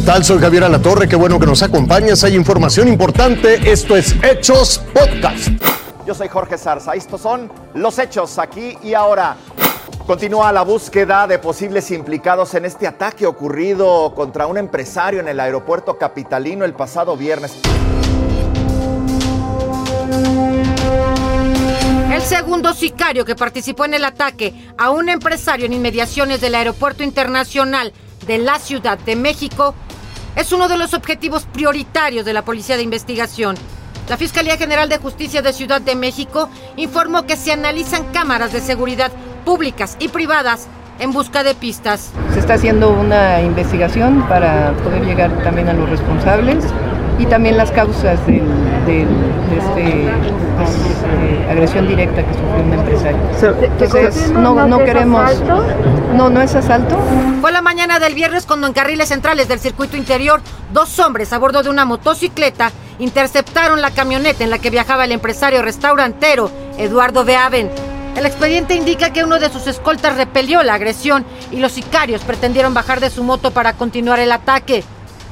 tal? Soy Javier Alatorre, qué bueno que nos acompañas. Hay información importante. Esto es Hechos Podcast. Yo soy Jorge Zarza. Estos son los hechos aquí y ahora. Continúa la búsqueda de posibles implicados en este ataque ocurrido contra un empresario en el aeropuerto capitalino el pasado viernes. El segundo sicario que participó en el ataque a un empresario en inmediaciones del Aeropuerto Internacional de la Ciudad de México es uno de los objetivos prioritarios de la Policía de Investigación. La Fiscalía General de Justicia de Ciudad de México informó que se analizan cámaras de seguridad públicas y privadas en busca de pistas. Se está haciendo una investigación para poder llegar también a los responsables y también las causas de, este, pues, eh, agresión directa que sufrió un empresario. Entonces, no, no queremos... No, no es asalto. Fue la mañana del viernes cuando en carriles centrales del circuito interior, dos hombres a bordo de una motocicleta interceptaron la camioneta en la que viajaba el empresario restaurantero Eduardo Beaven. El expediente indica que uno de sus escoltas repelió la agresión y los sicarios pretendieron bajar de su moto para continuar el ataque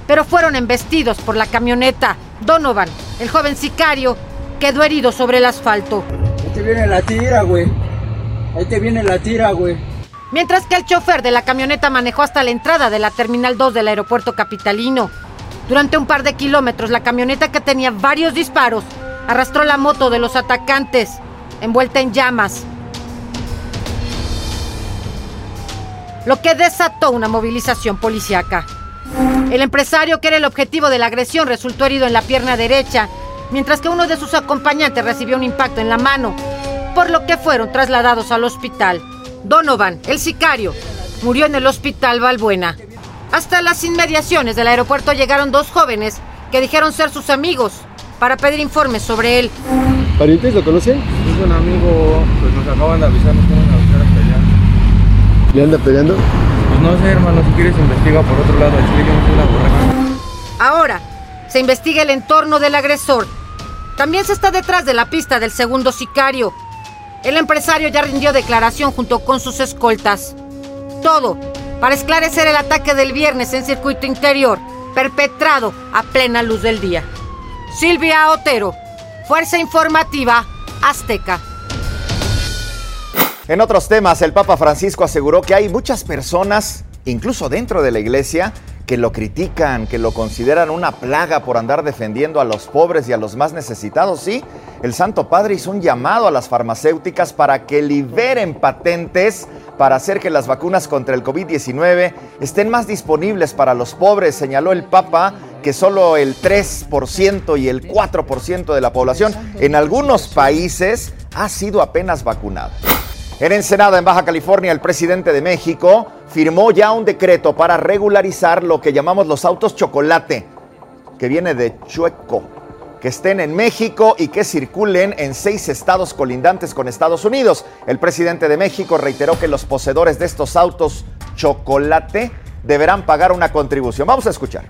pero fueron embestidos por la camioneta. Donovan, el joven sicario, quedó herido sobre el asfalto. Ahí te viene la tira, güey. Ahí te viene la tira, güey. Mientras que el chofer de la camioneta manejó hasta la entrada de la Terminal 2 del aeropuerto capitalino. Durante un par de kilómetros, la camioneta que tenía varios disparos arrastró la moto de los atacantes, envuelta en llamas. Lo que desató una movilización policíaca. El empresario, que era el objetivo de la agresión, resultó herido en la pierna derecha, mientras que uno de sus acompañantes recibió un impacto en la mano, por lo que fueron trasladados al hospital. Donovan, el sicario, murió en el hospital Valbuena. Hasta las inmediaciones del aeropuerto llegaron dos jóvenes que dijeron ser sus amigos para pedir informes sobre él. ¿Parientes lo conocen? Es un amigo, pues nos acaban de avisar, nos van a avisar hasta allá. ¿Le anda peleando? No sé, hermano, si quieres investiga por otro lado. Ahora, se investiga el entorno del agresor. También se está detrás de la pista del segundo sicario. El empresario ya rindió declaración junto con sus escoltas. Todo para esclarecer el ataque del viernes en circuito interior, perpetrado a plena luz del día. Silvia Otero, Fuerza Informativa Azteca. En otros temas, el Papa Francisco aseguró que hay muchas personas, incluso dentro de la iglesia, que lo critican, que lo consideran una plaga por andar defendiendo a los pobres y a los más necesitados. Sí, el Santo Padre hizo un llamado a las farmacéuticas para que liberen patentes para hacer que las vacunas contra el COVID-19 estén más disponibles para los pobres. Señaló el Papa que solo el 3% y el 4% de la población en algunos países ha sido apenas vacunada. En Ensenada, en Baja California, el presidente de México firmó ya un decreto para regularizar lo que llamamos los autos chocolate, que viene de Chueco, que estén en México y que circulen en seis estados colindantes con Estados Unidos. El presidente de México reiteró que los poseedores de estos autos chocolate deberán pagar una contribución. Vamos a escuchar.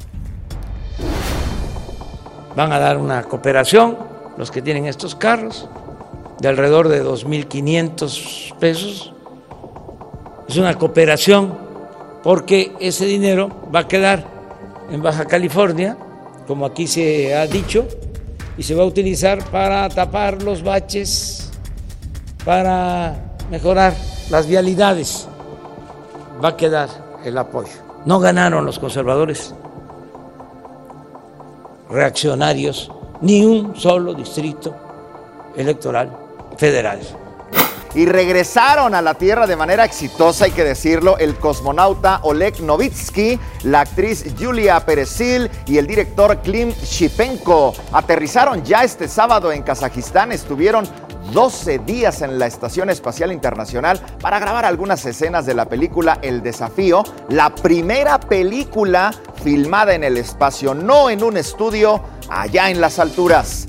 Van a dar una cooperación los que tienen estos carros de alrededor de 2.500 pesos. Es una cooperación porque ese dinero va a quedar en Baja California, como aquí se ha dicho, y se va a utilizar para tapar los baches, para mejorar las vialidades. Va a quedar el apoyo. No ganaron los conservadores reaccionarios ni un solo distrito electoral federal. Y regresaron a la Tierra de manera exitosa, hay que decirlo, el cosmonauta Oleg Novitsky, la actriz Julia Perezil y el director Klim Shipenko. Aterrizaron ya este sábado en Kazajistán, estuvieron 12 días en la Estación Espacial Internacional para grabar algunas escenas de la película El Desafío, la primera película filmada en el espacio, no en un estudio allá en las alturas.